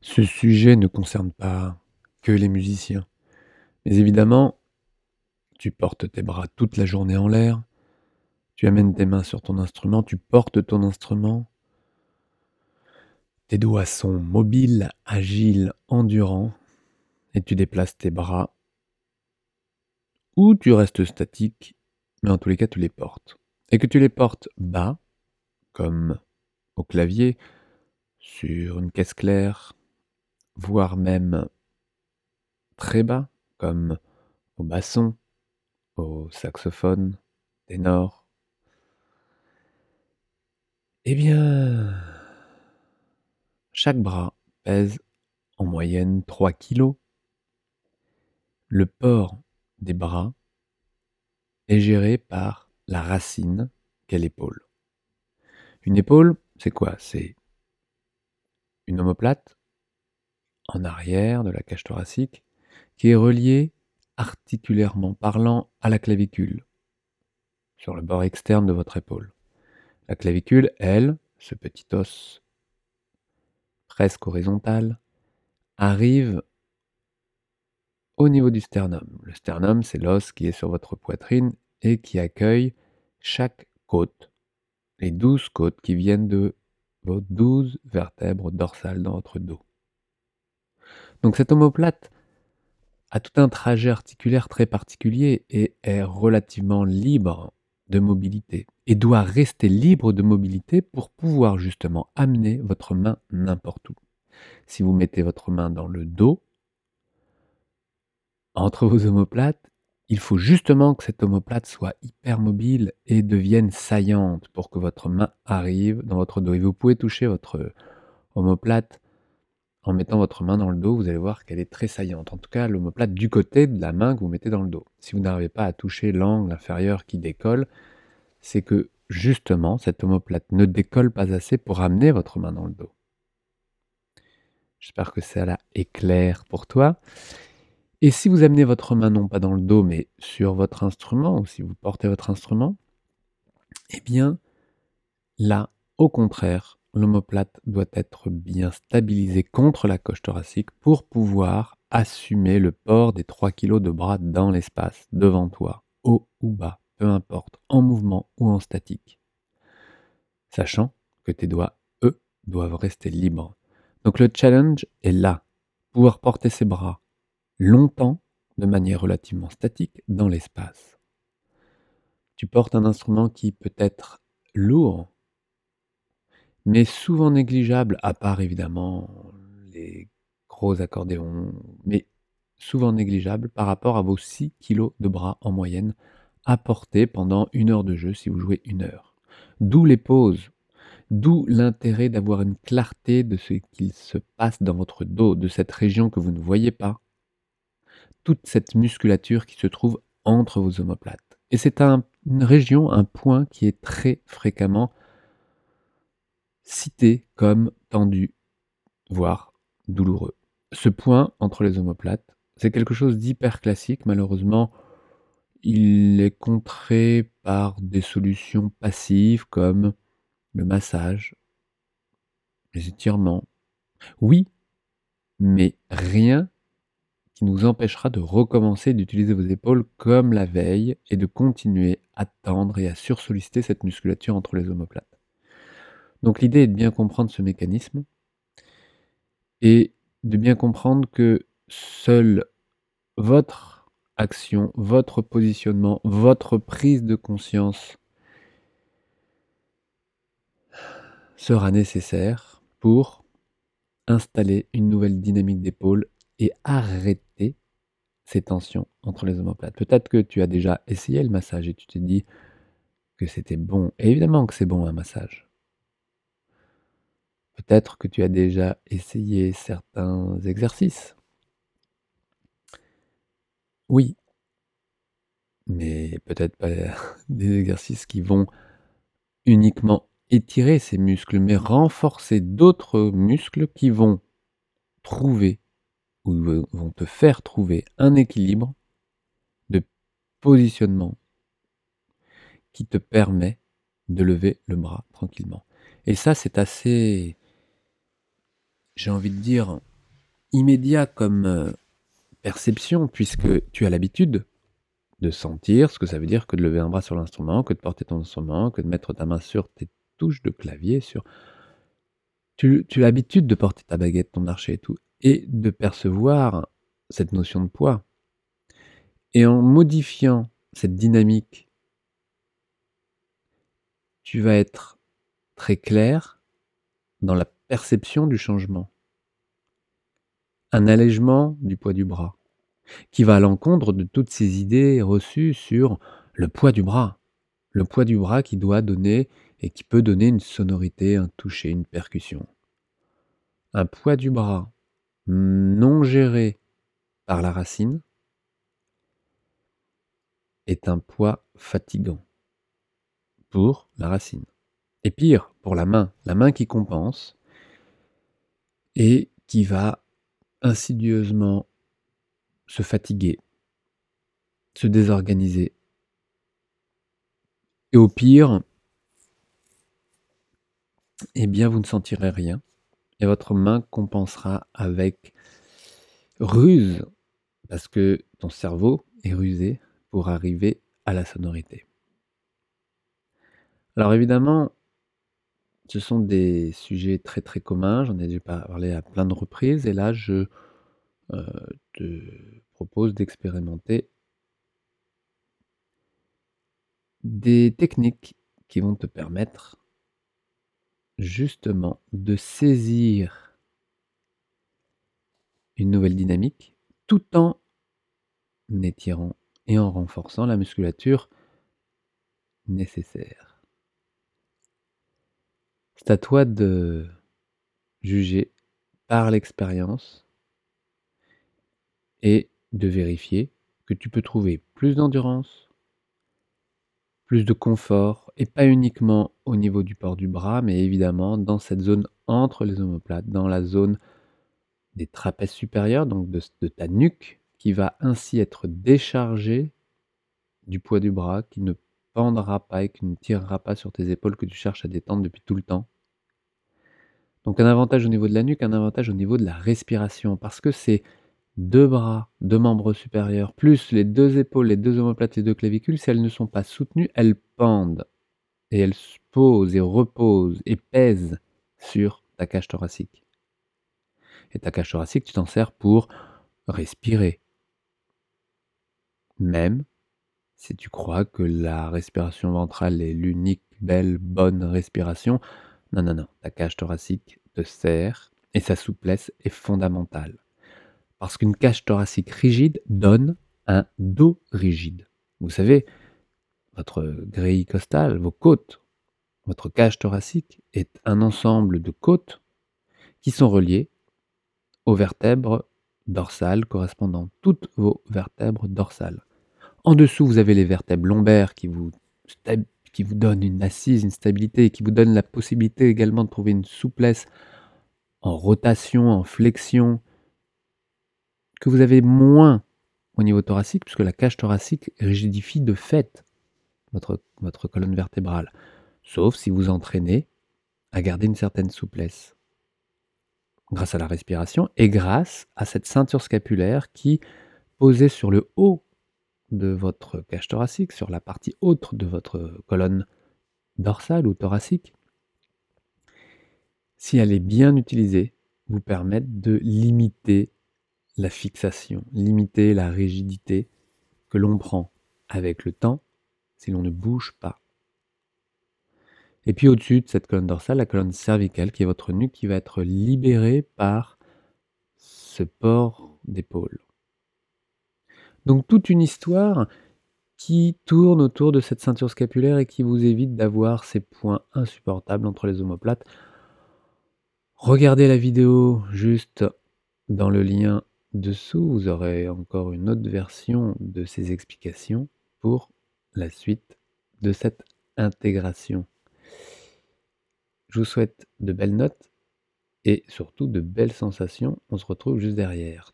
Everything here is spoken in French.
Ce sujet ne concerne pas que les musiciens. Mais évidemment, tu portes tes bras toute la journée en l'air, tu amènes tes mains sur ton instrument, tu portes ton instrument, tes doigts sont mobiles, agiles, endurants, et tu déplaces tes bras, ou tu restes statique, mais en tous les cas tu les portes. Et que tu les portes bas, comme au clavier, sur une caisse claire, voire même très bas, comme au basson, au saxophone, ténor. Eh bien, chaque bras pèse en moyenne 3 kilos. Le port des bras est géré par la racine qu'est l'épaule. Une épaule, c'est quoi? C'est une omoplate en arrière de la cage thoracique qui est reliée articulairement parlant à la clavicule sur le bord externe de votre épaule. La clavicule, elle, ce petit os presque horizontal, arrive au niveau du sternum. Le sternum, c'est l'os qui est sur votre poitrine et qui accueille chaque côte, les douze côtes qui viennent de vos douze vertèbres dorsales dans votre dos. Donc cette omoplate a tout un trajet articulaire très particulier et est relativement libre de mobilité et doit rester libre de mobilité pour pouvoir justement amener votre main n'importe où. Si vous mettez votre main dans le dos, entre vos omoplates, il faut justement que cette omoplate soit hyper mobile et devienne saillante pour que votre main arrive dans votre dos. Et vous pouvez toucher votre omoplate en mettant votre main dans le dos, vous allez voir qu'elle est très saillante. En tout cas, l'omoplate du côté de la main que vous mettez dans le dos. Si vous n'arrivez pas à toucher l'angle inférieur qui décolle, c'est que justement, cette omoplate ne décolle pas assez pour amener votre main dans le dos. J'espère que cela est clair pour toi. Et si vous amenez votre main non pas dans le dos, mais sur votre instrument, ou si vous portez votre instrument, eh bien, là, au contraire, l'omoplate doit être bien stabilisée contre la coche thoracique pour pouvoir assumer le port des 3 kg de bras dans l'espace, devant toi, haut ou bas, peu importe, en mouvement ou en statique. Sachant que tes doigts, eux, doivent rester libres. Donc le challenge est là, pouvoir porter ses bras longtemps, de manière relativement statique, dans l'espace. Tu portes un instrument qui peut être lourd, mais souvent négligeable, à part évidemment les gros accordéons, mais souvent négligeable par rapport à vos 6 kg de bras en moyenne à porter pendant une heure de jeu si vous jouez une heure. D'où les pauses, d'où l'intérêt d'avoir une clarté de ce qu'il se passe dans votre dos, de cette région que vous ne voyez pas, toute cette musculature qui se trouve entre vos omoplates. Et c'est une région, un point qui est très fréquemment cité comme tendu, voire douloureux. Ce point entre les omoplates, c'est quelque chose d'hyper classique. Malheureusement, il est contré par des solutions passives comme le massage, les étirements. Oui, mais rien qui nous empêchera de recommencer d'utiliser vos épaules comme la veille et de continuer à tendre et à sursolliciter cette musculature entre les omoplates. Donc l'idée est de bien comprendre ce mécanisme et de bien comprendre que seule votre action, votre positionnement, votre prise de conscience sera nécessaire pour installer une nouvelle dynamique d'épaule et arrêter ces tensions entre les omoplates. Peut-être que tu as déjà essayé le massage et tu t'es dit que c'était bon. Évidemment que c'est bon un massage. Peut-être que tu as déjà essayé certains exercices. Oui, mais peut-être pas des exercices qui vont uniquement étirer ces muscles, mais renforcer d'autres muscles qui vont trouver ou vont te faire trouver un équilibre de positionnement qui te permet de lever le bras tranquillement. Et ça, c'est assez j'ai envie de dire, immédiat comme euh, perception, puisque tu as l'habitude de sentir ce que ça veut dire que de lever un bras sur l'instrument, que de porter ton instrument, que de mettre ta main sur tes touches de clavier, sur... Tu, as l'habitude de porter ta baguette, ton archet et tout, et de percevoir cette notion de poids. Et en modifiant cette dynamique, tu vas être très clair dans la perception du changement. Un allègement du poids du bras, qui va à l'encontre de toutes ces idées reçues sur le poids du bras. Le poids du bras qui doit donner et qui peut donner une sonorité, un toucher, une percussion. Un poids du bras non géré par la racine est un poids fatigant pour la racine. Et pire, pour la main, la main qui compense et qui va insidieusement se fatiguer, se désorganiser. Et au pire, eh bien, vous ne sentirez rien. Et votre main compensera avec ruse, parce que ton cerveau est rusé pour arriver à la sonorité. Alors évidemment, ce sont des sujets très très communs, j'en ai déjà parlé à plein de reprises, et là je euh, te propose d'expérimenter des techniques qui vont te permettre justement de saisir une nouvelle dynamique tout en étirant et en renforçant la musculature nécessaire. C'est à toi de juger par l'expérience et de vérifier que tu peux trouver plus d'endurance, plus de confort, et pas uniquement au niveau du port du bras, mais évidemment dans cette zone entre les omoplates, dans la zone des trapèzes supérieurs, donc de, ta nuque, qui va ainsi être déchargé du poids du bras, qui ne pendra pas et qui ne tirera pas sur tes épaules que tu cherches à détendre depuis tout le temps. Donc un avantage au niveau de la nuque, un avantage au niveau de la respiration, parce que c'est deux bras, deux membres supérieurs, plus les deux épaules, les deux omoplates, les deux clavicules, si elles ne sont pas soutenues, elles pendent. Et elles posent et reposent et pèsent sur ta cage thoracique. Et ta cage thoracique, tu t'en sers pour respirer, même si tu crois que la respiration ventrale est l'unique belle, bonne respiration, non, non, non, ta cage thoracique te sert et sa souplesse est fondamentale. Parce qu'une cage thoracique rigide donne un dos rigide. Vous savez, votre grille costale, vos côtes, votre cage thoracique est un ensemble de côtes qui sont reliées aux vertèbres dorsales correspondantes, toutes vos vertèbres dorsales. En dessous, vous avez les vertèbres lombaires qui vous, donnent une assise, une stabilité, qui vous donnent la possibilité également de trouver une souplesse en rotation, en flexion, que vous avez moins au niveau thoracique, puisque la cage thoracique rigidifie de fait votre, votre colonne vertébrale, sauf si vous entraînez à garder une certaine souplesse grâce à la respiration et grâce à cette ceinture scapulaire qui, posée sur le haut de votre cage thoracique, sur la partie haute de votre colonne dorsale ou thoracique, si elle est bien utilisée, vous permettre de limiter la fixation, limiter la rigidité que l'on prend avec le temps si l'on ne bouge pas. Et puis au-dessus de cette colonne dorsale, la colonne cervicale, qui est votre nuque, qui va être libérée par ce port d'épaule. Donc toute une histoire qui tourne autour de cette ceinture scapulaire et qui vous évite d'avoir ces points insupportables entre les omoplates. Regardez la vidéo juste dans le lien dessous, vous aurez encore une autre version de ces explications pour la suite de cette intégration. Je vous souhaite de belles notes et surtout de belles sensations. On se retrouve juste derrière.